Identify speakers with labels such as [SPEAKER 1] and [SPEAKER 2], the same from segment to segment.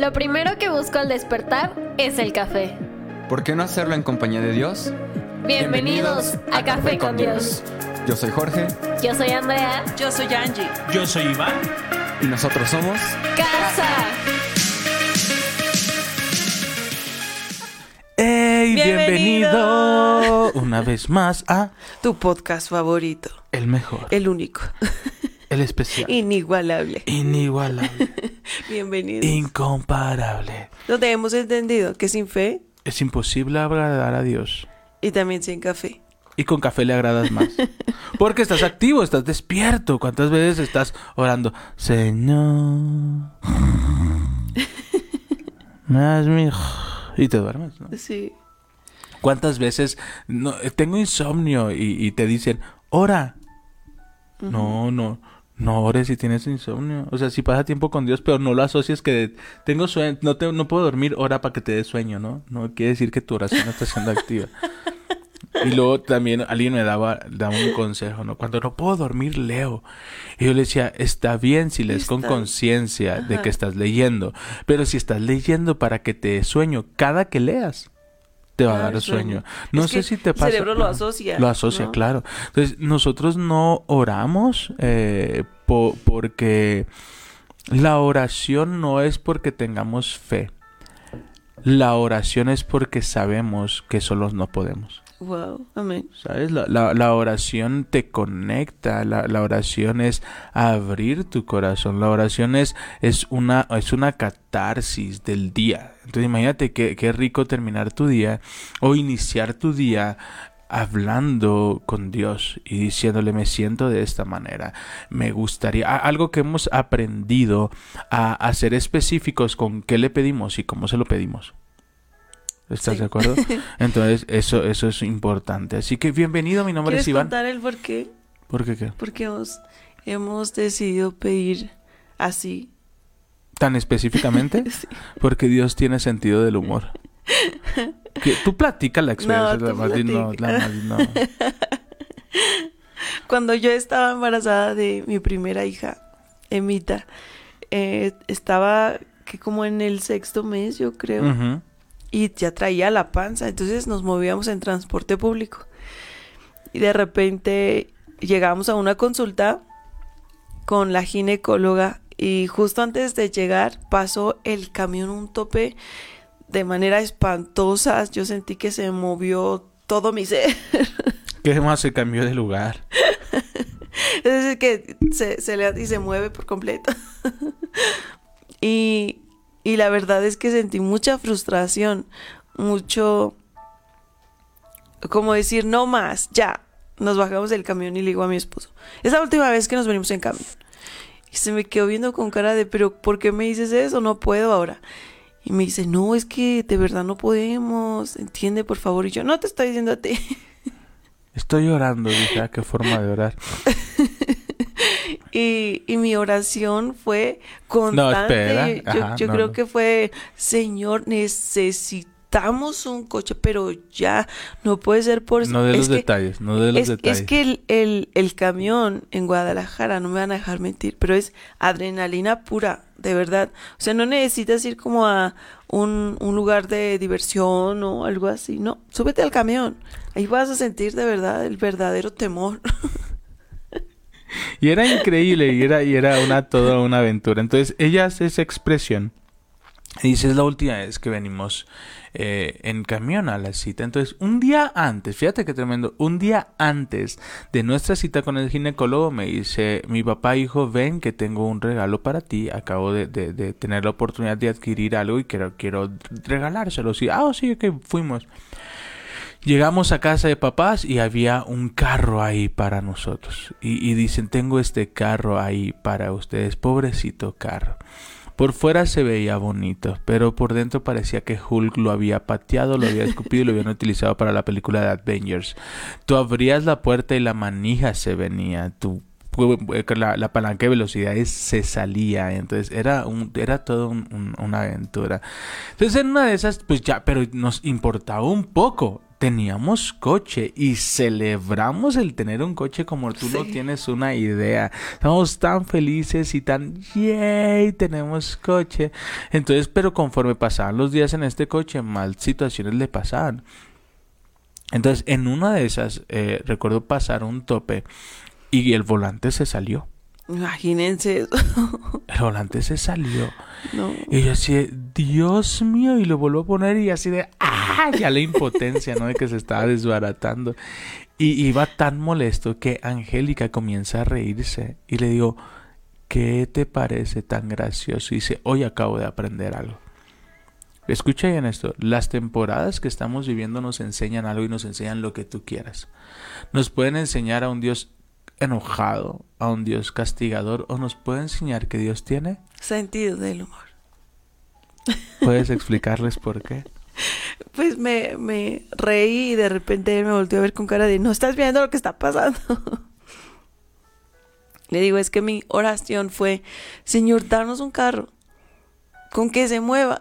[SPEAKER 1] Lo primero que busco al despertar es el café.
[SPEAKER 2] ¿Por qué no hacerlo en compañía de Dios?
[SPEAKER 1] Bienvenidos, a, Café con Dios.
[SPEAKER 2] Yo soy Jorge
[SPEAKER 1] Yo soy Andrea.
[SPEAKER 3] Yo soy Angie.
[SPEAKER 4] Yo soy Iván.
[SPEAKER 2] y nosotros somos...
[SPEAKER 1] Casa.
[SPEAKER 4] ¡Ey!
[SPEAKER 3] Bienvenido.
[SPEAKER 4] Bienvenido una vez más a
[SPEAKER 3] Tu podcast favorito.
[SPEAKER 4] El Mejor,
[SPEAKER 3] El único.
[SPEAKER 4] el especial,
[SPEAKER 3] Inigualable.
[SPEAKER 4] inigualable,
[SPEAKER 3] Bienvenidos.
[SPEAKER 4] incomparable.
[SPEAKER 3] Donde hemos entendido que sin fe
[SPEAKER 4] Es imposible agradar a Dios.
[SPEAKER 3] y también sin café.
[SPEAKER 4] Y con café le agradas más. Porque estás activo, estás despierto. ¿Cuántas veces estás orando? Señor. Más mi... Y te duermes, ¿no?
[SPEAKER 3] Sí.
[SPEAKER 4] ¿Cuántas veces no, eh, tengo insomnio y, y te dicen, ora? No, no, no ores si tienes insomnio. O sea, si pasa tiempo con Dios, pero no lo asocias que tengo sueño, no, te, no puedo dormir, ora para que te dé sueño, ¿no? No quiere decir que tu oración no está siendo activa. Y luego también alguien me daba, daba un consejo, ¿no? Cuando no puedo dormir, leo. Y yo le decía, está bien si lees con conciencia de que estás leyendo, pero si estás leyendo para que te dé sueño, cada que leas, te va a
[SPEAKER 3] Claro,
[SPEAKER 4] dar sueño. No
[SPEAKER 3] Es
[SPEAKER 4] sé si te
[SPEAKER 3] el
[SPEAKER 4] pasa.
[SPEAKER 3] cerebro lo asocia,
[SPEAKER 4] Lo asocia,
[SPEAKER 3] ¿no?
[SPEAKER 4] claro. Entonces, nosotros no oramos eh, po- porque la oración no es porque tengamos fe. La oración es porque sabemos que solos no podemos.
[SPEAKER 3] Wow. Amén.
[SPEAKER 4] ¿Sabes? La, la- la oración te conecta, la, la oración es abrir tu corazón, la oración es, es, una, es una catarsis del día. Entonces imagínate qué, qué rico terminar tu día o iniciar tu día hablando con Dios y diciéndole me siento de esta manera, me gustaría, algo que hemos aprendido a, a ser específicos con qué le pedimos y cómo se lo pedimos. ¿Estás
[SPEAKER 3] Sí.
[SPEAKER 4] de acuerdo? Entonces, eso, eso es importante. Así que bienvenido, mi nombre
[SPEAKER 3] ¿Quieres
[SPEAKER 4] es Iván.
[SPEAKER 3] contar el por qué?
[SPEAKER 4] ¿Por qué qué?
[SPEAKER 3] Porque hemos, hemos decidido pedir así.
[SPEAKER 4] ¿Tan específicamente?
[SPEAKER 3] Sí.
[SPEAKER 4] Porque Dios tiene sentido del humor. Que tú platica la experiencia.
[SPEAKER 3] No,
[SPEAKER 4] la di- no, la.
[SPEAKER 3] Cuando yo estaba embarazada de mi primera hija, Emita, eh, estaba que como en el sexto mes, yo creo.
[SPEAKER 4] Ujú.
[SPEAKER 3] y ya traía la panza, entonces nos movíamos en transporte público. Y de repente llegamos a una consulta con la ginecóloga y justo antes de llegar pasó el camión un tope de manera espantosa, yo sentí que se movió todo mi ser.
[SPEAKER 4] ¿Qué más se cambió de lugar?
[SPEAKER 3] Es decir, que se, se le y se mueve por completo. y, y la verdad es que sentí mucha frustración, mucho, como decir, no más, ya. Nos bajamos del camión y le digo a mi esposo, es la última vez que nos venimos en camión. Y se me quedó viendo con cara de, pero ¿por qué me dices eso? No puedo ahora. Y me dice, no, es que de verdad no podemos, entiende por favor. Y yo, no te estoy diciendo a ti.
[SPEAKER 4] Estoy llorando, dije, ah, qué forma de orar.
[SPEAKER 3] Y, y mi oración fue constante.
[SPEAKER 4] espera.
[SPEAKER 3] yo
[SPEAKER 4] Ajá,
[SPEAKER 3] yo
[SPEAKER 4] no,
[SPEAKER 3] creo
[SPEAKER 4] no.
[SPEAKER 3] que fue, Señor, necesitamos un coche, pero ya no puede ser por...
[SPEAKER 4] No de los
[SPEAKER 3] que-
[SPEAKER 4] detalles, no de los
[SPEAKER 3] es,
[SPEAKER 4] detalles.
[SPEAKER 3] es que el, el, el camión en Guadalajara, no me van a dejar mentir, pero es adrenalina pura, de verdad. O sea, no necesitas ir como a un, un lugar de diversión o algo así, no, súbete al camión. Ahí vas a sentir de verdad el verdadero temor.
[SPEAKER 4] Y era increíble, y era, y era una toda una aventura. Entonces, ella hace esa expresión. Y dice, es la última vez que venimos eh, en camión a la cita. Entonces, un día antes, fíjate qué tremendo, un día antes de nuestra cita con el ginecólogo me dice, mi papá hijo, ven que tengo un regalo para ti. Acabo de, tener la oportunidad de adquirir algo y quiero, regalárselo. Sí, ah, sí, que fuimos. Llegamos a casa de papás y había un carro ahí para nosotros. Y dicen, tengo este carro ahí para ustedes. Pobrecito carro. Por fuera se veía bonito, pero por dentro parecía que Hulk lo había pateado, lo había escupido y lo habían utilizado para la película de Avengers. Tú abrías la puerta y la manija se venía. Tú la, la palanca de velocidades se salía entonces era un era todo un- un- una aventura entonces en una de esas pues ya pero nos importaba un poco teníamos coche y celebramos el tener un coche como tú no tienes una idea. Estamos tan felices y tan, yay, tenemos coche. Entonces, pero conforme pasaban los días en este coche, más situaciones le pasaban. Entonces, en una de esas, eh, recuerdo pasar un tope y el volante se salió.
[SPEAKER 3] Imagínense eso.
[SPEAKER 4] El volante se salió.
[SPEAKER 3] No.
[SPEAKER 4] Y yo así de, Dios mío, y lo vuelvo a poner y así de, ¡ah! Ya la impotencia, ¿no? De que se estaba desbaratando. Y iba tan molesto que Angélica comienza a reírse y le digo, ¿qué te parece tan gracioso? Y dice, hoy acabo de aprender algo. Escucha bien esto, las temporadas que estamos viviendo nos enseñan algo y nos enseñan lo que tú quieras. Nos pueden enseñar a un Dios enojado, a un Dios castigador, o nos puede enseñar que Dios tiene
[SPEAKER 3] Sentido del humor.
[SPEAKER 4] ¿Puedes explicarles por qué?
[SPEAKER 3] Pues me, me reí y de repente él me volteó a ver con cara de no estás viendo lo que está pasando. Le digo, es que mi oración fue, Señor, danos un carro con que se mueva.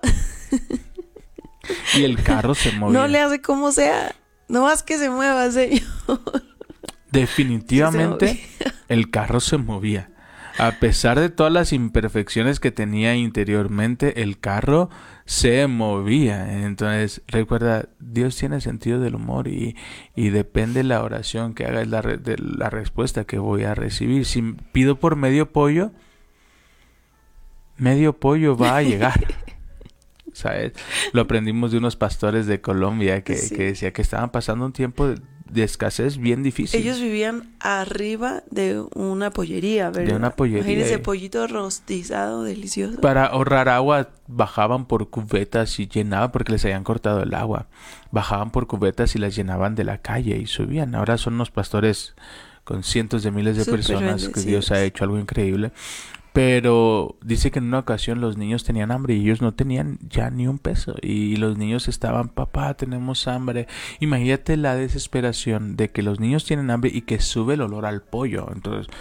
[SPEAKER 4] Y el carro se movía.
[SPEAKER 3] No le hace como sea, no más que se mueva, Señor.
[SPEAKER 4] Definitivamente
[SPEAKER 3] se
[SPEAKER 4] el carro se movía. A pesar de todas las imperfecciones que tenía interiormente, el carro se movía. Entonces, recuerda, Dios tiene sentido del humor y, y depende la oración que haga es la, re- de la respuesta que voy a recibir. Si pido por medio pollo, medio pollo va a llegar. ¿Sabes? Lo aprendimos de unos pastores de Colombia que,
[SPEAKER 3] Sí.
[SPEAKER 4] que decía que estaban pasando un tiempo de, de escasez bien difícil.
[SPEAKER 3] Ellos vivían arriba de una pollería, ¿verdad?
[SPEAKER 4] una pollería,
[SPEAKER 3] Imagínense, pollito rostizado, delicioso.
[SPEAKER 4] Para ahorrar agua, bajaban por cubetas y llenaban porque les habían cortado el agua. Bajaban por cubetas y las llenaban de la calle y subían. Ahora son unos pastores con cientos de miles de
[SPEAKER 3] Súper
[SPEAKER 4] personas que Dios ha hecho algo increíble. Pero dice que en una ocasión los niños tenían hambre y ellos no tenían ya ni un peso. Y los niños estaban, papá, tenemos hambre. Imagínate la desesperación de que los niños tienen hambre y que sube el olor al pollo. Entonces,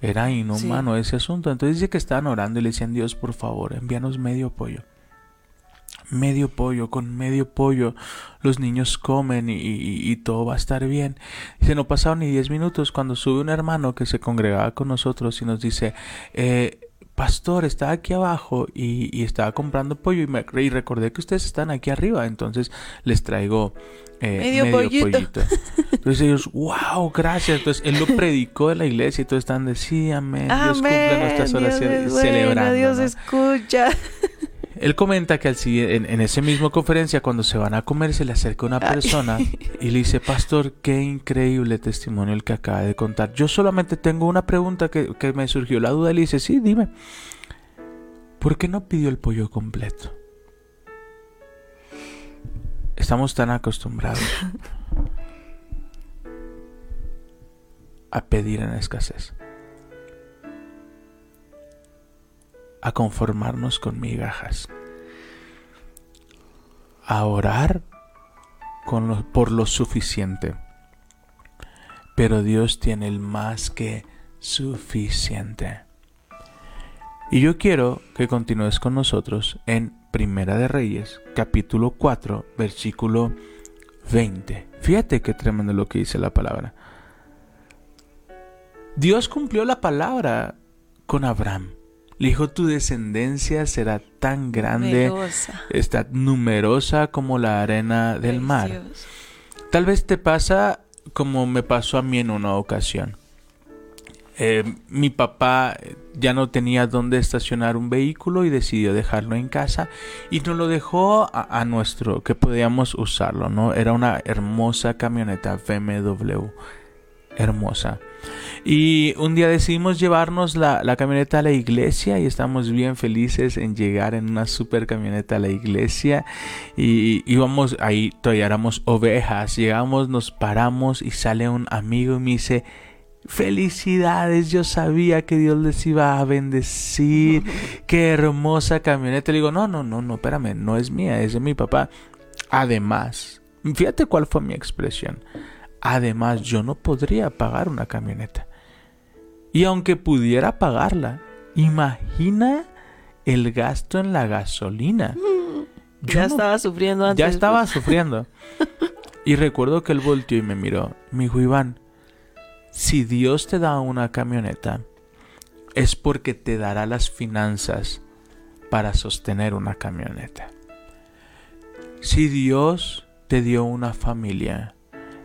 [SPEAKER 4] era inhumano ese asunto. Entonces dice que estaban orando y le decían, Dios, por favor, envíanos medio pollo. Medio pollo, con medio pollo los niños comen y, y- y todo va a estar bien. Dice, no pasaron ni 10 minutos cuando sube un hermano que se congregaba con nosotros y nos dice, eh, pastor, estaba aquí abajo y, y estaba comprando pollo y, me, y recordé que ustedes están aquí arriba, entonces les traigo eh,
[SPEAKER 3] Medio pollito."
[SPEAKER 4] pollito. Entonces ellos, wow, gracias. Entonces él lo predicó en la iglesia y todos están de sí, amén. Dios cumple nuestras
[SPEAKER 3] Dios
[SPEAKER 4] oraciones
[SPEAKER 3] es bueno,
[SPEAKER 4] celebrando.
[SPEAKER 3] Dios
[SPEAKER 4] ¿no?
[SPEAKER 3] escucha.
[SPEAKER 4] Él comenta que al en, en esa misma conferencia, cuando se van a comer, se le acerca una
[SPEAKER 3] Ay.
[SPEAKER 4] persona y le dice, Pastor, qué increíble testimonio el que acaba de contar. Yo solamente tengo una pregunta que, que me surgió la duda. Le dice, sí, dime. ¿Por qué no pidió el pollo completo? Estamos tan acostumbrados a pedir en escasez. A conformarnos con migajas, a orar con lo- por lo suficiente. Pero Dios tiene el más que suficiente. Y yo quiero que continúes con nosotros en Primera de Reyes, capítulo 4, versículo 20. Fíjate qué tremendo lo que dice la palabra. Dios cumplió la palabra con Abraham. Le dijo, tu descendencia será tan grande, está numerosa como la arena del mar. Tal vez te pasa como me pasó a mí en una ocasión. Eh, mi papá ya no tenía dónde estacionar un vehículo y decidió dejarlo en casa y nos lo dejó a, a nuestro, que podíamos usarlo, ¿no? Era una hermosa camioneta BMW, hermosa. Y un día decidimos llevarnos la, la camioneta a la iglesia y estamos bien felices en llegar en una super camioneta a la iglesia y íbamos ahí, todavía éramos ovejas, llegamos, nos paramos y sale un amigo y me dice, felicidades, yo sabía que Dios les iba a bendecir, qué hermosa camioneta. Le digo, no, no, no, no, espérame, no es mía, es de mi papá. Además, fíjate cuál fue mi expresión. Además, yo no podría pagar una camioneta. Y aunque pudiera pagarla, imagina el gasto en la gasolina. Yo
[SPEAKER 3] Ya
[SPEAKER 4] no
[SPEAKER 3] estaba sufriendo antes.
[SPEAKER 4] ya estaba sufriendo. Y recuerdo que él volteó y me miró. Me dijo, Iván, si Dios te da una camioneta, es porque te dará las finanzas para sostener una camioneta. Si Dios te dio una familia,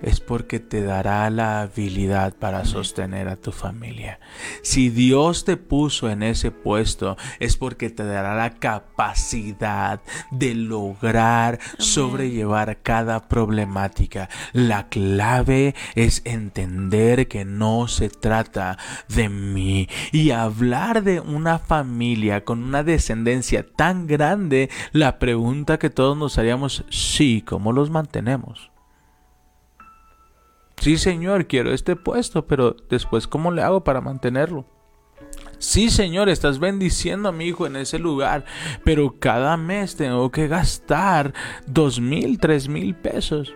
[SPEAKER 4] es porque te dará la habilidad para sostener a tu familia. Si Dios te puso en ese puesto, es porque te dará la capacidad de lograr sobrellevar cada problemática. La clave es entender que no se trata de mí y hablar de una familia con una descendencia tan grande. La pregunta que todos nos haríamos, sí, ¿cómo los mantenemos? Sí, Señor, quiero este puesto, pero después, ¿cómo le hago para mantenerlo? Sí, Señor, estás bendiciendo a mi hijo en ese lugar, pero cada mes tengo que gastar dos mil, tres mil pesos.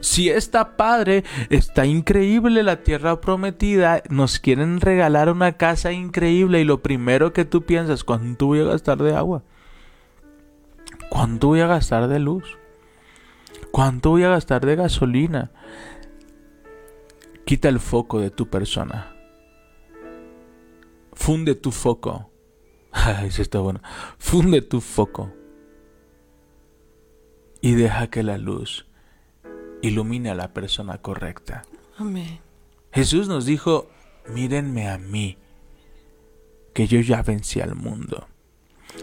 [SPEAKER 4] Si está padre, está increíble la tierra prometida, nos quieren regalar una casa increíble y lo primero que tú piensas, ¿cuánto voy a gastar de agua? ¿Cuánto voy a gastar de luz? ¿Cuánto voy a gastar de gasolina? Quita el foco de tu persona. Funde tu foco. Ay, eso está bueno. Funde tu foco. Y deja que la luz ilumine a la persona correcta.
[SPEAKER 3] Amén.
[SPEAKER 4] Jesús nos dijo, mírenme a mí, que yo ya vencí al mundo.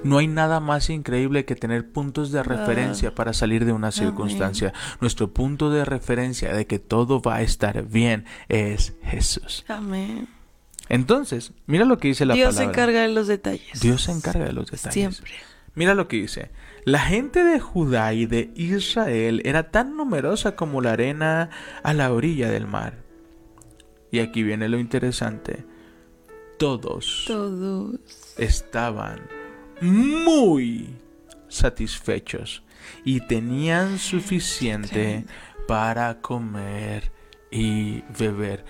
[SPEAKER 4] No hay nada más increíble que tener puntos de referencia para salir de una circunstancia. Nuestro punto de referencia de que todo va a estar bien es Jesús.
[SPEAKER 3] Amén.
[SPEAKER 4] Entonces, mira lo que dice la
[SPEAKER 3] Dios se
[SPEAKER 4] palabra.
[SPEAKER 3] encarga de los detalles.
[SPEAKER 4] Dios se encarga de los detalles.
[SPEAKER 3] Siempre.
[SPEAKER 4] Mira lo que dice. La gente de Judá y de Israel era tan numerosa como la arena a la orilla del mar. Y aquí viene lo interesante. Todos
[SPEAKER 3] Todos.
[SPEAKER 4] estaban muy satisfechos y tenían suficiente para comer y beber.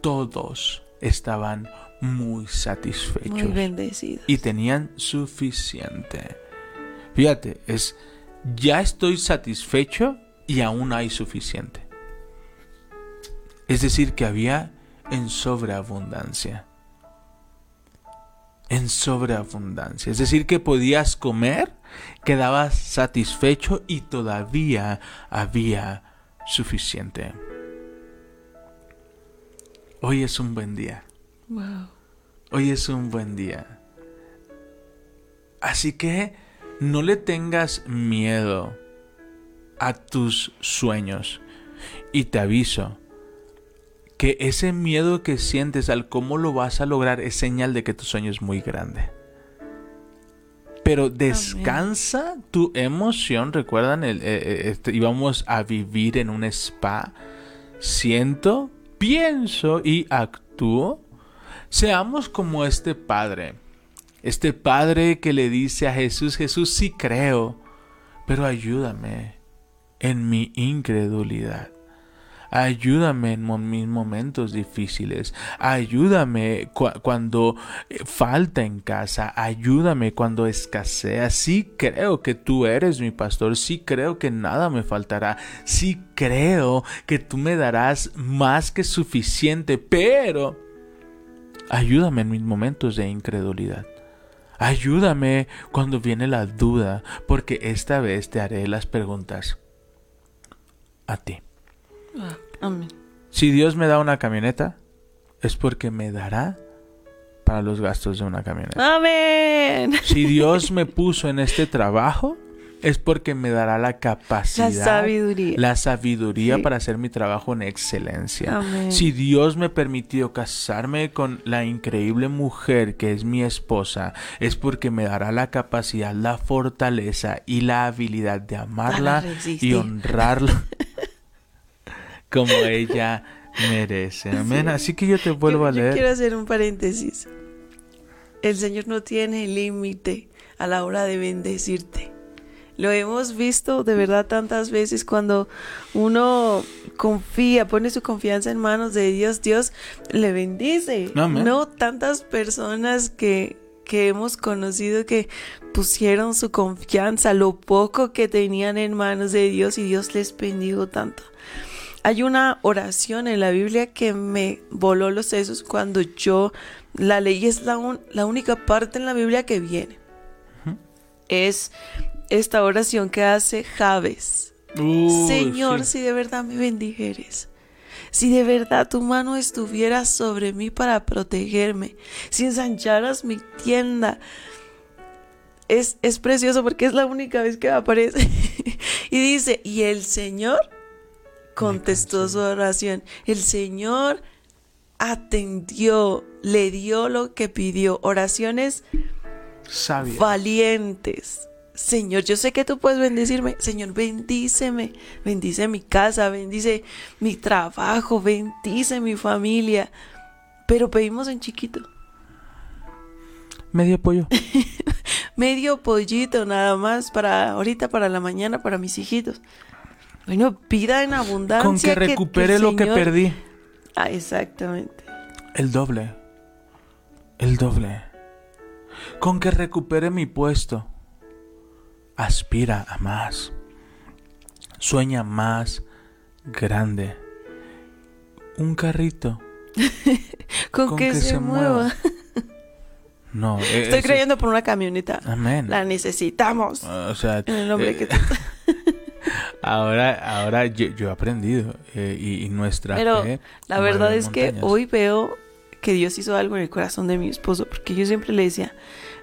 [SPEAKER 4] Todos estaban muy satisfechos
[SPEAKER 3] Muy bendecidos.
[SPEAKER 4] y tenían suficiente. Fíjate, es ya estoy satisfecho y aún hay suficiente. Es decir, que había en sobreabundancia. En sobreabundancia. Es decir, que podías comer, quedabas satisfecho y todavía había suficiente. Hoy es un buen día.
[SPEAKER 3] Wow.
[SPEAKER 4] Hoy es un buen día. Así que no le tengas miedo a tus sueños. Y te aviso que ese miedo que sientes al cómo lo vas a lograr es señal de que tu sueño es muy grande. Pero descansa tu emoción. Recuerdan, el, eh, eh, este, íbamos a vivir en un spa. Siento, pienso y actúo. Seamos como este padre. Este padre que le dice a Jesús, Jesús sí creo, pero ayúdame en mi incredulidad. Ayúdame en mis momentos difíciles. Ayúdame cu- cuando eh, falta en casa. Ayúdame cuando escasea. Sí creo que tú eres mi pastor. Sí creo que nada me faltará. Sí creo que tú me darás más que suficiente. Pero ayúdame en mis momentos de incredulidad. Ayúdame cuando viene la duda, porque esta vez te haré las preguntas a ti.
[SPEAKER 3] Ah, Amén.
[SPEAKER 4] Si Dios me da una camioneta, es porque me dará para los gastos de una camioneta.
[SPEAKER 3] Amén.
[SPEAKER 4] Si Dios me puso en este trabajo, es porque me dará la
[SPEAKER 3] La
[SPEAKER 4] capacidad,
[SPEAKER 3] sabiduría.
[SPEAKER 4] la sabiduría
[SPEAKER 3] Sí.
[SPEAKER 4] para hacer mi trabajo en excelencia.
[SPEAKER 3] Amén.
[SPEAKER 4] Si Dios me permitió casarme con la increíble mujer que es mi esposa, es porque me dará la capacidad, la fortaleza y la habilidad de amarla y honrarla como ella merece. Amén. Así que yo te vuelvo
[SPEAKER 3] Yo-
[SPEAKER 4] a
[SPEAKER 3] yo
[SPEAKER 4] leer.
[SPEAKER 3] quiero hacer un paréntesis. El Señor no tiene límite a la hora de bendecirte. Lo hemos visto de verdad tantas veces cuando uno confía, pone su confianza en manos de Dios, Dios le bendice.
[SPEAKER 4] Amén.
[SPEAKER 3] No tantas personas que que hemos conocido que pusieron su confianza, lo poco que tenían en manos de Dios y Dios les bendijo tanto. Hay una oración en la Biblia que me voló los sesos cuando yo la leí, es la, un- la única parte en la Biblia que viene. Es esta oración que hace Javes.
[SPEAKER 4] Uh,
[SPEAKER 3] Señor,
[SPEAKER 4] sí.
[SPEAKER 3] si de verdad me bendijeres, si de verdad tu mano estuviera sobre mí para protegerme, si ensancharas mi tienda. Es, es precioso porque es la única vez que aparece. y dice, y el Señor contestó su oración. El Señor atendió, le dio lo que pidió. Oraciones
[SPEAKER 4] Sabia.
[SPEAKER 3] valientes. Señor, yo sé que tú puedes bendecirme. Señor, bendíceme. Bendice mi casa, bendice mi trabajo, bendice mi familia. Pero pedimos en chiquito.
[SPEAKER 4] Medio pollo.
[SPEAKER 3] Medio pollito nada más para ahorita, para la mañana, para mis hijitos. Bueno, pida en abundancia.
[SPEAKER 4] Con que recupere lo que perdí.
[SPEAKER 3] Ah, exactamente.
[SPEAKER 4] El doble. El doble. Con que recupere mi puesto. Aspira a más. Sueña más grande. Un carrito.
[SPEAKER 3] Con,
[SPEAKER 4] Con
[SPEAKER 3] que,
[SPEAKER 4] que
[SPEAKER 3] se,
[SPEAKER 4] se
[SPEAKER 3] mueva.
[SPEAKER 4] mueva. No.
[SPEAKER 3] Estoy creyendo por una camioneta.
[SPEAKER 4] Amén.
[SPEAKER 3] La necesitamos.
[SPEAKER 4] O sea,
[SPEAKER 3] En el nombre
[SPEAKER 4] eh,
[SPEAKER 3] que
[SPEAKER 4] ahora, ahora yo, yo he aprendido eh, y, y nuestra
[SPEAKER 3] Pero
[SPEAKER 4] fe
[SPEAKER 3] La verdad es que hoy veo que Dios hizo algo en el corazón de mi esposo, porque yo siempre le decía,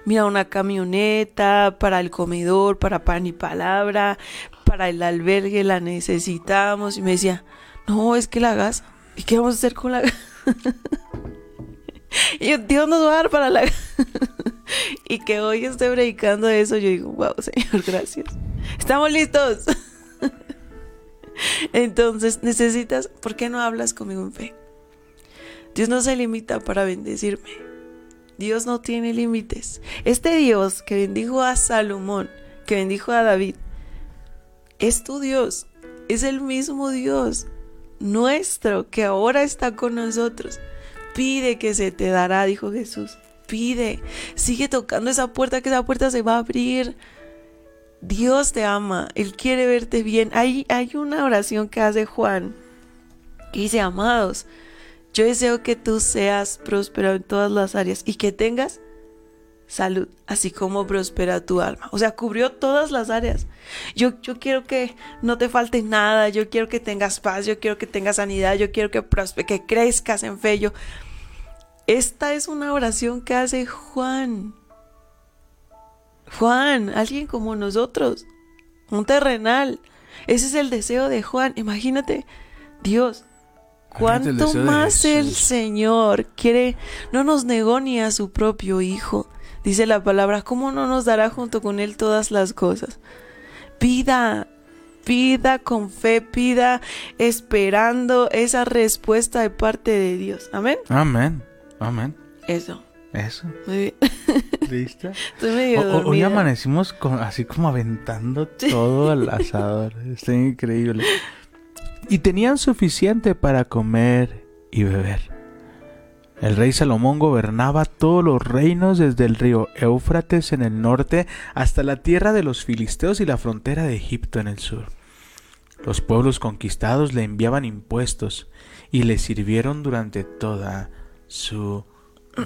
[SPEAKER 3] mira, una camioneta para el comedor, para pan y palabra, para el albergue la necesitamos. Y me decía, no, es que la gas, ¿y qué vamos a hacer con la gas? y yo, Dios nos va a dar para la gas. y que hoy esté predicando eso, yo digo, wow, Señor, gracias. Estamos listos. Entonces, necesitas, ¿por qué no hablas conmigo en fe? Dios no se limita para bendecirme. Dios no tiene límites. Este Dios que bendijo a Salomón, que bendijo a David, es tu Dios. Es el mismo Dios nuestro que ahora está con nosotros. Pide que se te dará, dijo Jesús. Pide. Sigue tocando esa puerta, que esa puerta se va a abrir. Dios te ama, Él quiere verte bien. Hay, hay una oración que hace Juan dice, amados, yo deseo que tú seas próspero en todas las áreas y que tengas salud, así como prospera tu alma. O sea, cubrió todas las áreas. Yo, yo quiero que no te falte nada, yo quiero que tengas paz, yo quiero que tengas sanidad, yo quiero que, que crezcas en fe. Yo- Esta es una oración que hace Juan. Juan, alguien como nosotros, un terrenal. Ese es el deseo de Juan. Imagínate, Dios, cuánto más el. Señor quiere, no nos negó ni a su propio Hijo. Dice la palabra, ¿cómo no nos dará junto con Él todas las cosas? Pida, pida con fe, pida esperando esa respuesta de parte de Dios. Amén.
[SPEAKER 4] Amén. Amén.
[SPEAKER 3] Eso.
[SPEAKER 4] Eso.
[SPEAKER 3] Muy bien.
[SPEAKER 4] ¿Listo?
[SPEAKER 3] Estoy medio
[SPEAKER 4] O- o- hoy amanecimos con- así como aventando todo al asador. Está increíble. Y tenían suficiente para comer y beber. El rey Salomón gobernaba todos los reinos desde el río Éufrates en el norte hasta la tierra de los filisteos y la frontera de Egipto en el sur. Los pueblos conquistados le enviaban impuestos y le sirvieron durante toda su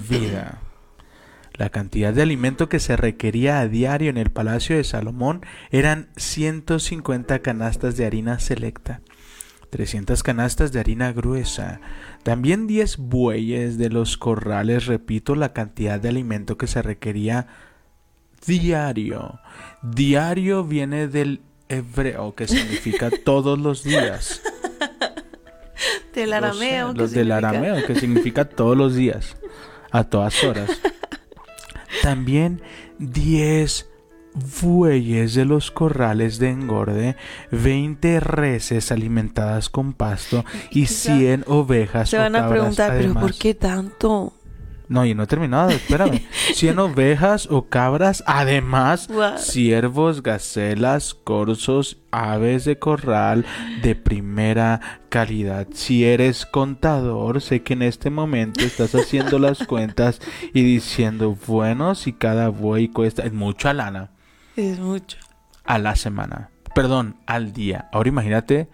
[SPEAKER 4] vida. La cantidad de alimento que se requería a diario en el palacio de Salomón eran 150 canastas de harina selecta, 300 canastas de harina gruesa, también 10 bueyes de los corrales, repito, la cantidad de alimento que se requería diario. Diario viene del hebreo que significa todos los días.
[SPEAKER 3] Del
[SPEAKER 4] Los-
[SPEAKER 3] arameo. ¿qué
[SPEAKER 4] Los del
[SPEAKER 3] significa?
[SPEAKER 4] arameo, que significa todos los días, a todas horas. También 10 bueyes de los corrales de engorde, 20 reses alimentadas con pasto y
[SPEAKER 3] Quizá
[SPEAKER 4] 100 ovejas
[SPEAKER 3] Se van a preguntar, pero ¿por qué tanto?
[SPEAKER 4] No, y no he terminado, espérame. 100 ovejas o cabras, además,
[SPEAKER 3] Wow.
[SPEAKER 4] ciervos, gacelas, corzos, aves de corral de primera calidad. Si eres contador, sé que en este momento estás haciendo las cuentas y diciendo, bueno, si cada buey cuesta es mucha lana
[SPEAKER 3] Es mucho.
[SPEAKER 4] a la semana. Perdón, al día. Ahora imagínate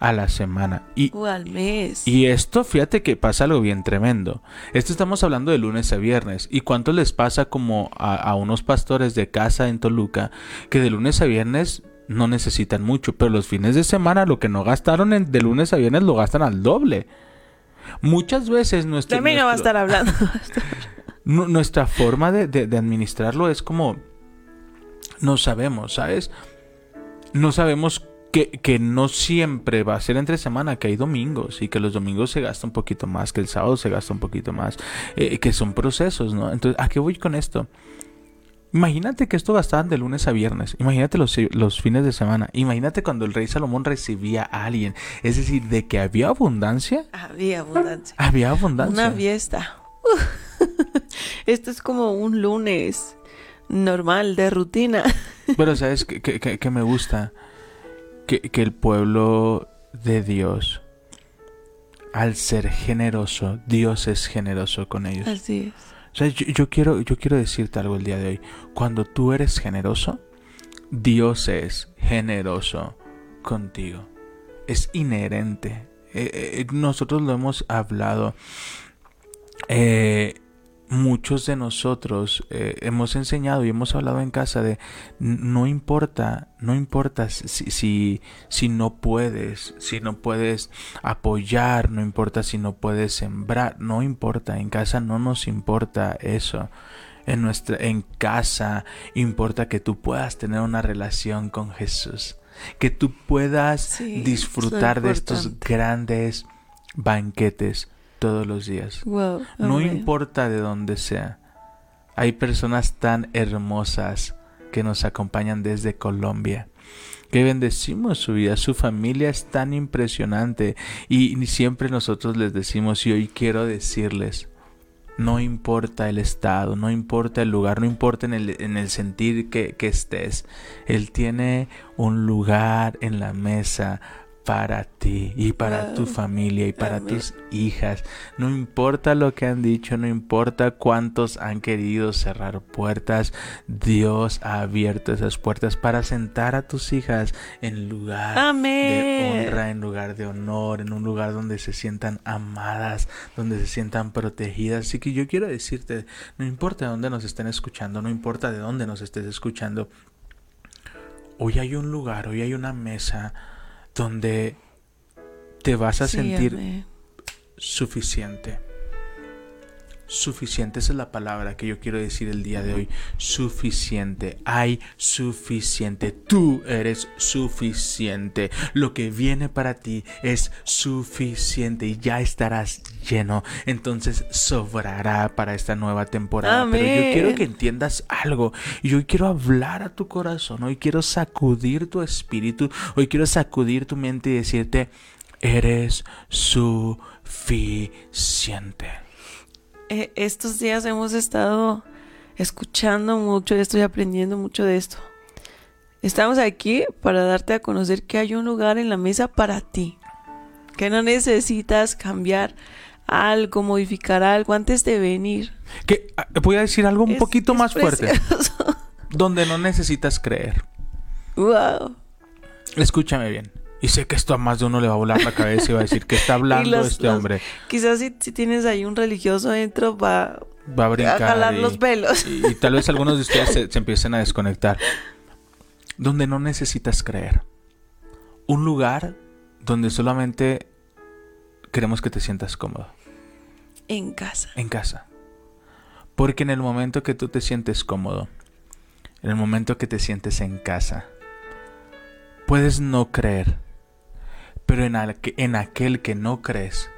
[SPEAKER 4] a la semana. Y
[SPEAKER 3] O al mes.
[SPEAKER 4] y esto, fíjate que pasa algo bien tremendo. Esto estamos hablando de lunes a viernes. ¿Y cuánto les pasa como a, a unos pastores de casa en Toluca que de lunes a viernes no necesitan mucho, pero los fines de semana lo que no gastaron en- de lunes a viernes lo gastan al doble? Muchas veces nuestro,
[SPEAKER 3] De mí no va a estar hablando.
[SPEAKER 4] nu- nuestra forma de, de- de administrarlo es como no sabemos, ¿sabes? No sabemos que, que no siempre va a ser entre semana, que hay domingos y que los domingos se gasta un poquito más, que el sábado se gasta un poquito más, eh, que son procesos, ¿no? Entonces, ¿a qué voy con esto? Imagínate que esto gastaban de lunes a viernes. Imagínate los, los fines de semana. Imagínate cuando el rey Salomón recibía a alguien. Es decir, de que había abundancia.
[SPEAKER 3] Había abundancia.
[SPEAKER 4] Había abundancia.
[SPEAKER 3] Una fiesta. Esto es como un lunes normal de rutina.
[SPEAKER 4] Pero sabes que, que- que- que me gusta que, que el pueblo de Dios, al ser generoso, Dios es generoso con ellos.
[SPEAKER 3] Así es.
[SPEAKER 4] O sea, yo, yo quiero, yo quiero decirte algo el día de hoy. Cuando tú eres generoso, Dios es generoso contigo. Es inherente. Eh, eh, nosotros lo hemos hablado. Eh, muchos de nosotros eh, hemos enseñado y hemos hablado en casa de no importa, no importa si, si, si no puedes, si no puedes apoyar, no importa si no puedes sembrar, no importa, en casa no nos importa eso. En nuestra en casa importa que tú puedas tener una relación con Jesús, que tú puedas
[SPEAKER 3] Sí, es lo
[SPEAKER 4] disfrutar de estos grandes banquetes todos los días.
[SPEAKER 3] Wow.
[SPEAKER 4] No importa de dónde sea. Hay personas tan hermosas que nos acompañan desde Colombia. Que bendecimos su vida, su familia es tan impresionante y siempre nosotros les decimos y hoy quiero decirles, no importa el estado, no importa el lugar, no importa en el, en el sentir que, que estés, Él tiene un lugar en la mesa para ti y para tu familia y para tus hijas. No importa lo que han dicho, no importa cuántos han querido cerrar puertas, Dios ha abierto esas puertas para sentar a tus hijas en lugar de honra, en lugar de honor, en un lugar donde se sientan amadas, donde se sientan protegidas. Así que yo quiero decirte, no importa de dónde nos estén escuchando, no importa de dónde nos estés escuchando, hoy hay un lugar, hoy hay una mesa donde te vas a
[SPEAKER 3] Sí,
[SPEAKER 4] sentir suficiente. Suficiente, esa es la palabra que yo quiero decir el día de hoy. Suficiente, hay suficiente. Tú eres suficiente. Lo que viene para ti es suficiente y ya estarás lleno. Entonces sobrará para esta nueva temporada. Pero yo quiero que entiendas algo. Y hoy quiero hablar a tu corazón. Hoy quiero sacudir tu espíritu. Hoy quiero sacudir tu mente y decirte, eres suficiente.
[SPEAKER 3] Eh, estos días hemos estado escuchando mucho de esto y aprendiendo mucho de esto. Estamos aquí para darte a conocer que hay un lugar en la mesa para ti. Que no necesitas cambiar algo, modificar algo antes de venir.
[SPEAKER 4] Que ah, voy a decir algo un
[SPEAKER 3] Es-
[SPEAKER 4] poquito
[SPEAKER 3] es
[SPEAKER 4] más fuerte, donde no necesitas creer.
[SPEAKER 3] wow.
[SPEAKER 4] Escúchame bien. Y sé que esto a más de uno le va a volar la cabeza y va a decir que está hablando
[SPEAKER 3] los-
[SPEAKER 4] este
[SPEAKER 3] los-
[SPEAKER 4] hombre.
[SPEAKER 3] Quizás si, si tienes ahí un religioso dentro va
[SPEAKER 4] Va a
[SPEAKER 3] a
[SPEAKER 4] brincar.
[SPEAKER 3] jalar
[SPEAKER 4] y-
[SPEAKER 3] los velos.
[SPEAKER 4] y, y tal vez algunos de ustedes se, se empiecen a desconectar. Donde no necesitas creer. Un lugar donde solamente queremos que te sientas cómodo.
[SPEAKER 3] En casa.
[SPEAKER 4] en casa. Porque en el momento que tú te sientes cómodo, en el momento que te sientes en casa, puedes no creer, pero en, al- en aquel que no crees,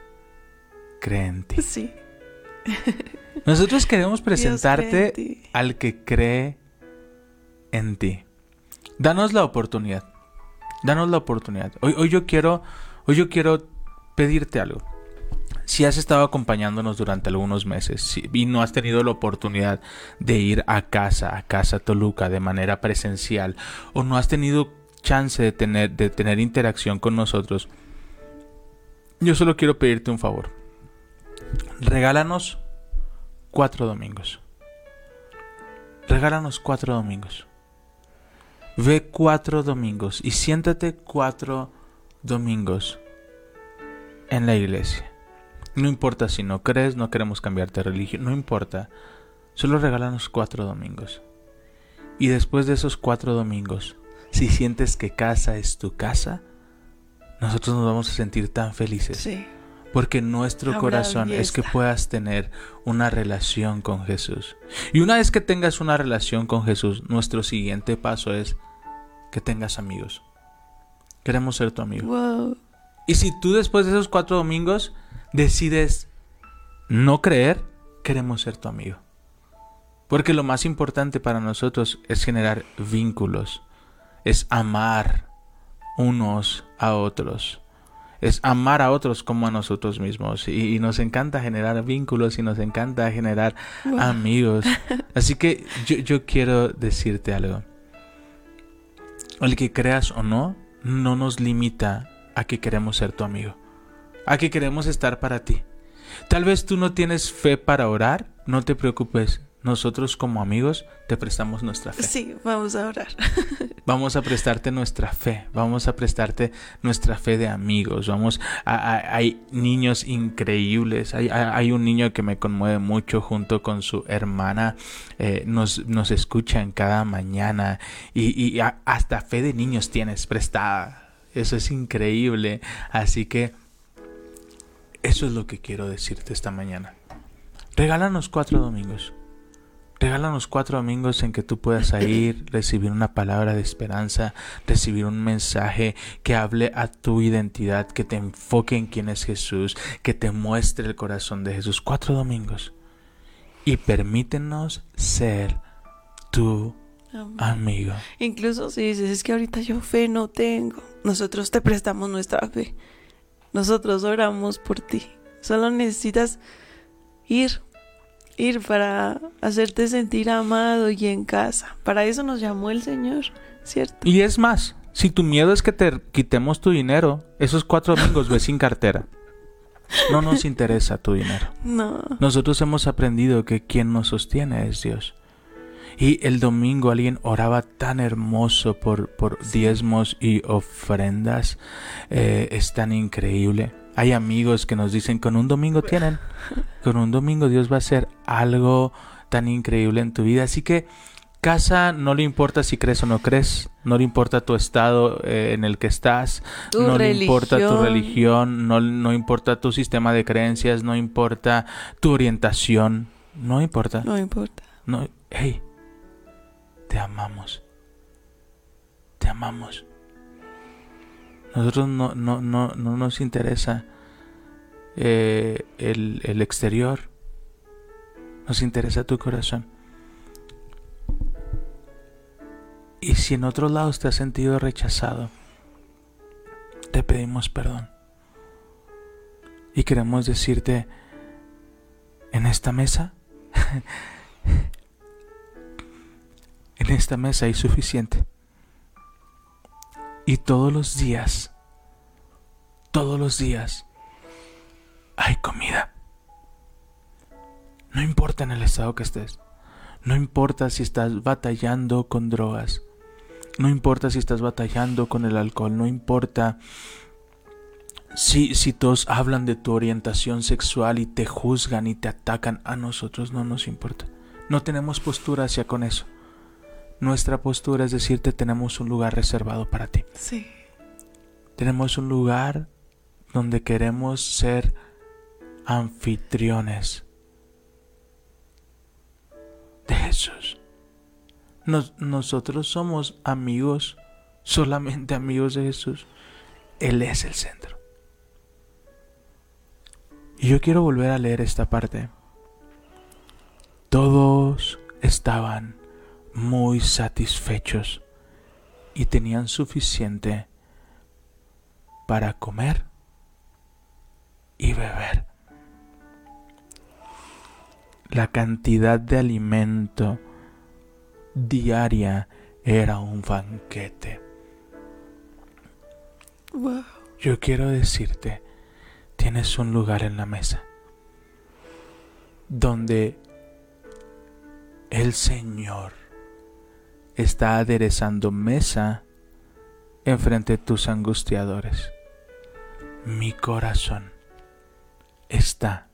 [SPEAKER 4] cree en ti.
[SPEAKER 3] Sí.
[SPEAKER 4] Nosotros queremos presentarte al que cree en ti. Danos la oportunidad. Danos la oportunidad. Hoy, hoy yo quiero, hoy yo quiero pedirte algo. Si has estado acompañándonos durante algunos meses si- y no has tenido la oportunidad de ir a casa, a casa Toluca de manera presencial, o no has tenido chance de tener, de tener interacción con nosotros, yo solo quiero pedirte un favor. Regálanos cuatro domingos. Regálanos cuatro domingos. Ve cuatro domingos y siéntate cuatro domingos en la iglesia. No importa si no crees, no queremos cambiarte de religión, no importa. Solo regálanos cuatro domingos. Y después de esos cuatro domingos, si sientes que casa es tu casa, nosotros nos vamos a sentir tan felices.
[SPEAKER 3] Sí.
[SPEAKER 4] Porque nuestro corazón es que puedas tener una relación con Jesús. Y una vez que tengas una relación con Jesús, nuestro siguiente paso es que tengas amigos. Queremos ser tu amigo.
[SPEAKER 3] Wow.
[SPEAKER 4] Y si tú después de esos cuatro domingos decides no creer, queremos ser tu amigo. Porque lo más importante para nosotros es generar vínculos, es amar unos a otros, es amar a otros como a nosotros mismos. Y, y nos encanta generar vínculos y nos encanta generar
[SPEAKER 3] Wow.
[SPEAKER 4] amigos. Así que yo, yo quiero decirte algo. El que creas o no, no nos limita a que queremos ser tu amigo, a que queremos estar para ti. Tal vez tú no tienes fe para orar, no te preocupes. Nosotros como amigos te prestamos nuestra fe.
[SPEAKER 3] Sí, vamos a orar.
[SPEAKER 4] Vamos a prestarte nuestra fe, vamos a prestarte nuestra fe de amigos, vamos a, a- hay niños increíbles, hay, un niño que me conmueve mucho junto con su hermana, eh, nos, nos escuchan cada mañana y, hasta fe de niños tienes prestada, eso es increíble, así que eso es lo que quiero decirte esta mañana. Regálanos cuatro domingos. Regálanos cuatro domingos en que tú puedas ir, recibir una palabra de esperanza, recibir un mensaje que hable a tu identidad, que te enfoque en quién es Jesús, que te muestre el corazón de Jesús. Cuatro domingos. Y permítenos ser tu amigo.
[SPEAKER 3] Incluso si dices, es que ahorita yo fe no tengo, nosotros te prestamos nuestra fe. Nosotros oramos por ti. Solo necesitas ir, ir para hacerte sentir amado y en casa. Para eso nos llamó el Señor, ¿cierto?
[SPEAKER 4] Y es más, si tu miedo es que te quitemos tu dinero, esos cuatro domingos ve sin cartera. No nos interesa tu dinero.
[SPEAKER 3] No.
[SPEAKER 4] Nosotros hemos aprendido que quien nos sostiene es Dios. Y el domingo alguien oraba tan hermoso por, por diezmos y ofrendas. Eh, es tan increíble. Hay amigos que nos dicen, con un domingo tienen. Con un domingo Dios va a hacer algo tan increíble en tu vida. Así que casa no le importa si crees o no crees. No le importa tu estado eh, en el que estás.
[SPEAKER 3] Tu
[SPEAKER 4] no le importa tu
[SPEAKER 3] religión.
[SPEAKER 4] religión. No, no importa tu sistema de creencias. No importa tu orientación. No importa.
[SPEAKER 3] No importa.
[SPEAKER 4] No, hey, te amamos. Te amamos. Nosotros no, no, no, no nos interesa eh, el, el exterior. Nos interesa tu corazón. Y si en otros lados te has sentido rechazado, te pedimos perdón. Y queremos decirte, en esta mesa, en esta mesa hay suficiente. Y todos los días, todos los días, hay comida. No importa en el estado que estés. No importa si estás batallando con drogas. No importa si estás batallando con el alcohol. No importa si, si todos hablan de tu orientación sexual y te juzgan y te atacan. A nosotros no nos importa. No tenemos postura hacia con eso. Nuestra postura es decirte tenemos un lugar reservado para ti.
[SPEAKER 3] Sí.
[SPEAKER 4] Tenemos un lugar donde queremos ser anfitriones de Jesús. Nos- nosotros somos amigos, solamente amigos de Jesús. Él es el centro. Y yo quiero volver a leer esta parte. Todos estaban muy satisfechos y tenían suficiente para comer y beber. la cantidad de alimento diaria era un banquete.
[SPEAKER 3] Wow.
[SPEAKER 4] Yo quiero decirte, tienes un lugar en la mesa donde el Señor está aderezando mesa enfrente de tus angustiadores. Mi corazón está.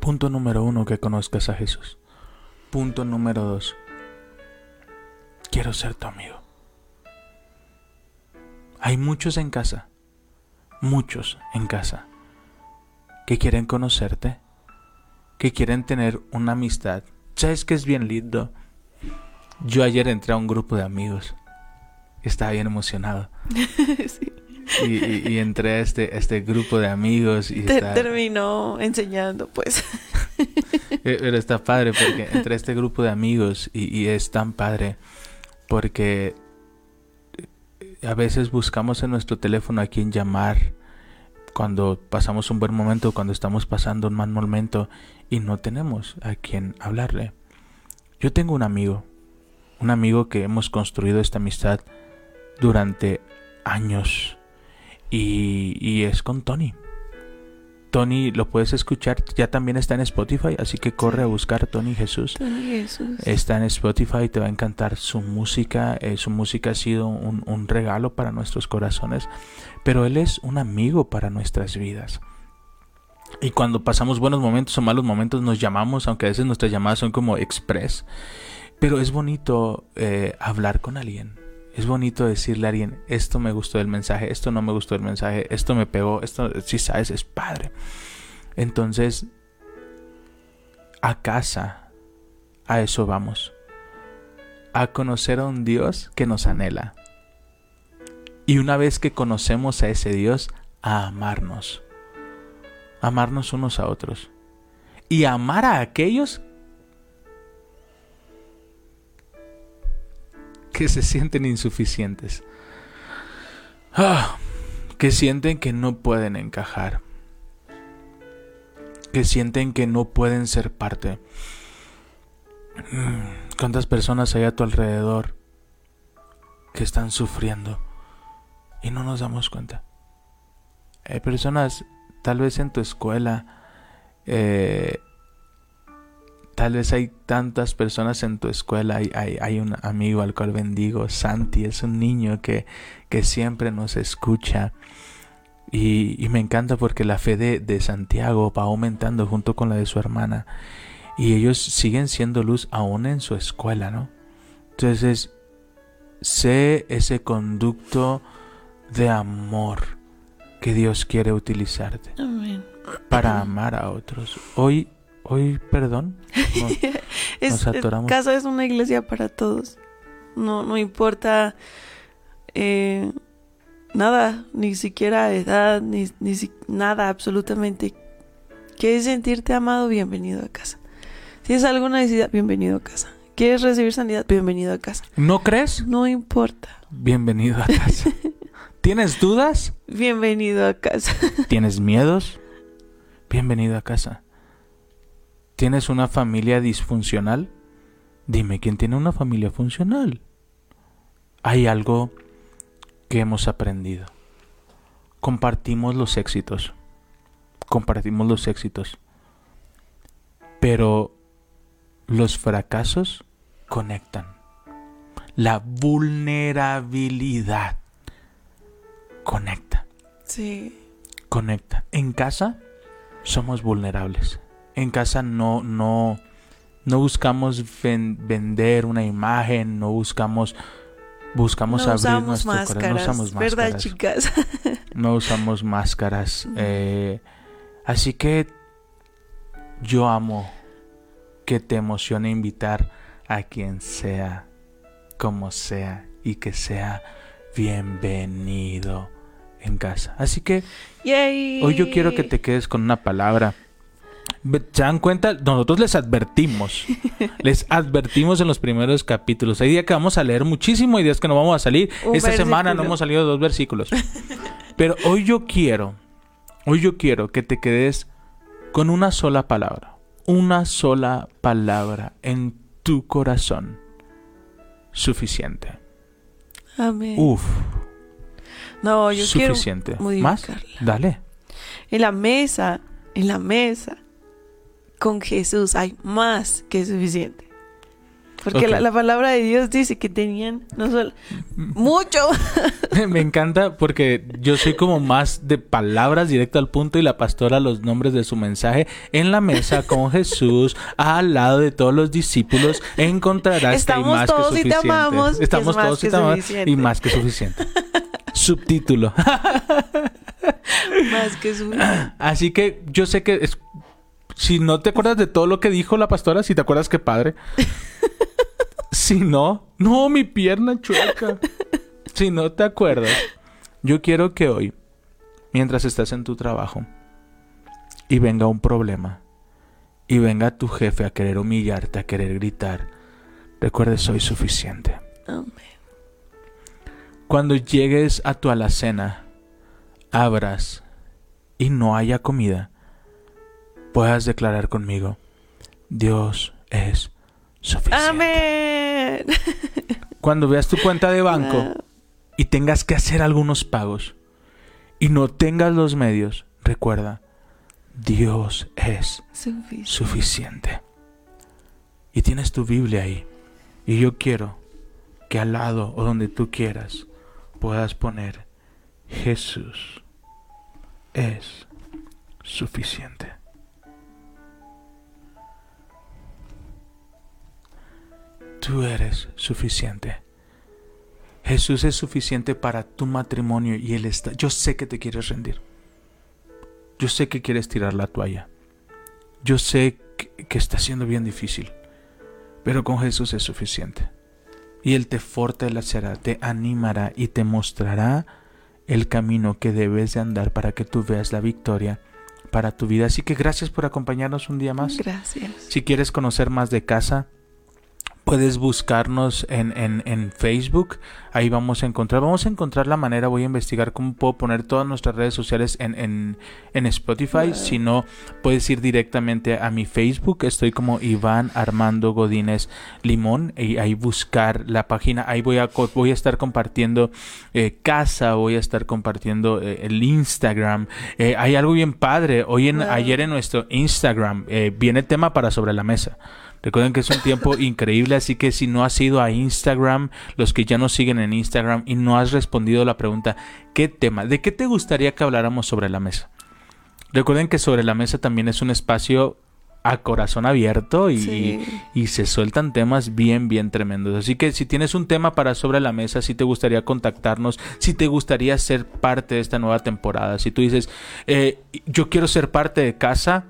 [SPEAKER 4] Punto número uno, que conozcas a Jesús. Punto número dos, quiero ser tu amigo. Hay muchos en casa, muchos en casa, que quieren conocerte, que quieren tener una amistad. ¿Sabes que es bien lindo? Yo ayer entré a un grupo de amigos. Estaba bien emocionado.
[SPEAKER 3] Sí.
[SPEAKER 4] Y, y- y entré a este, a este grupo de amigos y
[SPEAKER 3] Te-
[SPEAKER 4] está,
[SPEAKER 3] terminó enseñando, pues.
[SPEAKER 4] Eh, Pero está padre porque entre este grupo de amigos y, y es tan padre porque eh, a veces buscamos en nuestro teléfono a quien llamar cuando pasamos un buen momento, cuando estamos pasando un mal momento y no tenemos a quien hablarle. Yo tengo un amigo, un amigo que hemos construido esta amistad durante años y, y es con Tony. Tony lo puedes escuchar, ya también está en Spotify, así que corre a buscar Tony Jesús.
[SPEAKER 3] Tony Jesús.
[SPEAKER 4] Está en Spotify, te va a encantar su música. eh, su música ha sido un, un regalo para nuestros corazones, pero Él es un amigo para nuestras vidas. Y cuando pasamos buenos momentos o malos momentos nos llamamos, aunque a veces nuestras llamadas son como express. Pero es bonito eh, hablar con alguien. Es bonito decirle a alguien, esto me gustó del mensaje, esto no me gustó del mensaje, esto me pegó, esto, si sabes, es padre. Entonces, a casa, a eso vamos. A conocer a un Dios que nos anhela. Y una vez que conocemos a ese Dios, a amarnos. Amarnos unos a otros. Y amar a aquellos que se sienten insuficientes. Ah, que sienten que no pueden encajar. Que sienten que no pueden ser parte. Mm, ¿Cuántas personas hay a tu alrededor que están sufriendo y no nos damos cuenta? Hay personas, tal vez en tu escuela, eh, tal vez hay tantas personas en tu escuela, hay, hay, hay un amigo al cual bendigo, Santi, es un niño que, que siempre nos escucha. Y, y me encanta porque la fe de, de Santiago va aumentando junto con la de su hermana y ellos siguen siendo luz aún en su escuela, ¿no? Entonces, sé ese conducto de amor que Dios quiere utilizarte
[SPEAKER 3] Amén.
[SPEAKER 4] para amar a otros. Hoy, hoy, perdón, no,
[SPEAKER 3] Es,
[SPEAKER 4] Nos atoramos.
[SPEAKER 3] casa es una iglesia para todos. No, no importa eh, nada, ni siquiera edad, ni, ni si- nada, absolutamente. ¿Quieres sentirte amado? Bienvenido a casa. ¿Tienes alguna necesidad? Bienvenido a casa. ¿Quieres recibir sanidad? Bienvenido a casa.
[SPEAKER 4] ¿no crees?
[SPEAKER 3] No importa.
[SPEAKER 4] Bienvenido a casa. ¿Tienes dudas?
[SPEAKER 3] Bienvenido a casa.
[SPEAKER 4] ¿Tienes miedos? Bienvenido a casa. ¿Tienes una familia disfuncional? Dime, ¿quién tiene una familia funcional? Hay algo que hemos aprendido. Compartimos los éxitos. Compartimos los éxitos. Pero los fracasos conectan. La vulnerabilidad conecta
[SPEAKER 3] Sí.
[SPEAKER 4] conecta. En casa somos vulnerables. En casa no, no, no buscamos ven- vender una imagen, no buscamos, buscamos
[SPEAKER 3] no
[SPEAKER 4] abrir nuestro corazón. No usamos
[SPEAKER 3] ¿verdad,
[SPEAKER 4] máscaras.
[SPEAKER 3] chicas?
[SPEAKER 4] No usamos máscaras. eh, así que yo amo que te emocione invitar a quien sea, como sea, y que sea bienvenido en casa. Así que
[SPEAKER 3] Yay.
[SPEAKER 4] Hoy yo quiero que te quedes con una palabra. ¿Se dan cuenta? Nosotros les advertimos. les advertimos en los primeros capítulos. Hay días que vamos a leer muchísimo, hay días que no vamos a salir.
[SPEAKER 3] Un
[SPEAKER 4] Esta semana no hemos salido dos versículos. Pero hoy yo quiero, hoy yo quiero que te quedes con una sola palabra. una sola palabra en tu corazón suficiente.
[SPEAKER 3] Amén.
[SPEAKER 4] Uf,
[SPEAKER 3] no, yo
[SPEAKER 4] suficiente.
[SPEAKER 3] quiero
[SPEAKER 4] ¿Más?
[SPEAKER 3] modificarla.
[SPEAKER 4] Dale.
[SPEAKER 3] En la mesa, en la mesa, con Jesús hay más que suficiente. Porque la, la palabra de Dios dice que tenían no solo mucho.
[SPEAKER 4] Me encanta porque yo soy como más de palabras directo al punto y la pastora los nombres de su mensaje en la mesa con Jesús al lado de todos los discípulos encontrarás que hay
[SPEAKER 3] Estamos
[SPEAKER 4] más que
[SPEAKER 3] todos y te
[SPEAKER 4] suficiente.
[SPEAKER 3] amamos,
[SPEAKER 4] Estamos
[SPEAKER 3] es
[SPEAKER 4] todos y te amamos
[SPEAKER 3] suficiente.
[SPEAKER 4] y más que suficiente. Subtítulo.
[SPEAKER 3] más que suficiente.
[SPEAKER 4] Así que yo sé que es- si no te acuerdas de todo lo que dijo la pastora, si te acuerdas qué padre. si no, no, mi pierna chueca. si no te acuerdas, yo quiero que hoy, mientras estás en tu trabajo y venga un problema y venga tu jefe a querer humillarte, a querer gritar, recuerdes soy suficiente.
[SPEAKER 3] Amén.
[SPEAKER 4] Cuando llegues a tu alacena, abras y no haya comida, puedas declarar conmigo, Dios es suficiente.
[SPEAKER 3] Amén.
[SPEAKER 4] Cuando veas tu cuenta de banco y tengas que hacer algunos pagos y no tengas los medios, recuerda, Dios es
[SPEAKER 3] suficiente.
[SPEAKER 4] suficiente. Y tienes tu Biblia ahí. Y yo quiero que al lado o donde tú quieras puedas poner Jesús es suficiente. Tú eres suficiente. Jesús es suficiente para tu matrimonio y él está. Yo sé que te quieres rendir. Yo sé que quieres tirar la toalla. Yo sé que, que está siendo bien difícil, pero con Jesús es suficiente. Y Él te fortalecerá, te animará y te mostrará el camino que debes de andar para que tú veas la victoria para tu vida. Así que gracias por acompañarnos un día más.
[SPEAKER 3] Gracias.
[SPEAKER 4] Si quieres conocer más de casa, puedes buscarnos en, en, en Facebook. Ahí vamos a encontrar. Vamos a encontrar la manera. Voy a investigar cómo puedo poner todas nuestras redes sociales en, en, en Spotify. Si no, puedes ir directamente a mi Facebook. Estoy como Iván Armando Godínez Limón. Y ahí buscar la página. Ahí voy a, voy a estar compartiendo eh, casa. Voy a estar compartiendo eh, el Instagram. Eh, hay algo bien padre. Hoy en, ayer en nuestro Instagram viene tema para sobre la mesa. Recuerden que es un tiempo increíble, así que si no has ido a Instagram, los que ya nos siguen en Instagram y no has respondido la pregunta, ¿qué tema? ¿De qué te gustaría que habláramos sobre la mesa? Recuerden que sobre la mesa también es un espacio a corazón abierto y,
[SPEAKER 3] Sí.
[SPEAKER 4] y se sueltan temas bien, bien tremendos. Así que si tienes un tema para sobre la mesa, si te gustaría contactarnos, si te gustaría ser parte de esta nueva temporada, si tú dices, eh, yo quiero ser parte de casa,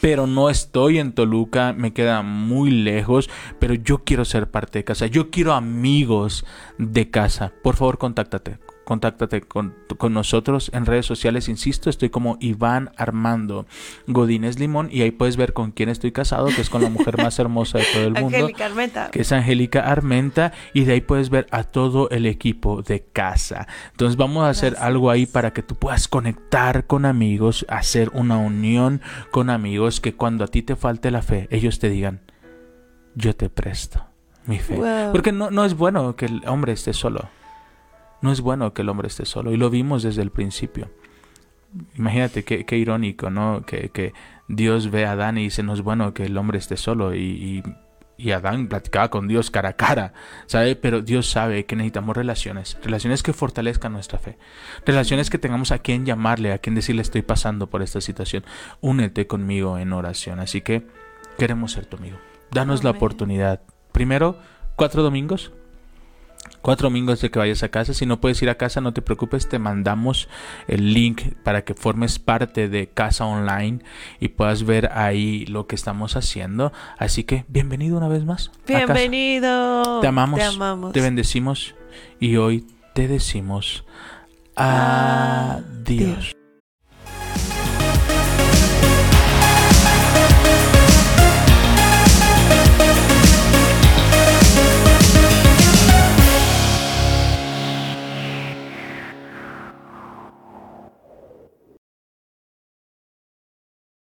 [SPEAKER 4] pero no estoy en Toluca, me queda muy lejos, pero yo quiero ser parte de casa, yo quiero amigos de casa. Por favor, contáctate. Contáctate con, con nosotros en redes sociales, insisto, estoy como Iván Armando Godínez Limón y ahí puedes ver con quién estoy casado, que es con la mujer más hermosa de todo el mundo
[SPEAKER 3] Angélica Armenta.
[SPEAKER 4] que es Angélica Armenta y de ahí puedes ver a todo el equipo de casa. Entonces vamos a hacer
[SPEAKER 3] Gracias.
[SPEAKER 4] algo ahí para que tú puedas conectar con amigos, hacer una unión con amigos que cuando a ti te falte la fe, ellos te digan, yo te presto mi fe.
[SPEAKER 3] Wow.
[SPEAKER 4] Porque no, no es bueno que el hombre esté solo. No es bueno que el hombre esté solo. Y lo vimos desde el principio. Imagínate qué, qué irónico, ¿no? Que, que Dios ve a Adán y dice, no es bueno que el hombre esté solo. Y, y, y Adán platicaba con Dios cara a cara, ¿sabe? Pero Dios sabe que necesitamos relaciones. Relaciones que fortalezcan nuestra fe. Relaciones que tengamos a quien llamarle, a quien decirle estoy pasando por esta situación. Únete conmigo en oración. Así que queremos ser tu amigo. Danos la oportunidad. Primero, cuatro domingos. Cuatro domingos de que vayas a casa. Si no puedes ir a casa, no te preocupes. Te mandamos el link para que formes parte de Casa Online y puedas ver ahí lo que estamos haciendo. Así que bienvenido una vez más. a casa.
[SPEAKER 3] Bienvenido.
[SPEAKER 4] Te amamos.
[SPEAKER 3] Te amamos.
[SPEAKER 4] Te bendecimos y hoy te decimos adiós.
[SPEAKER 3] Adiós.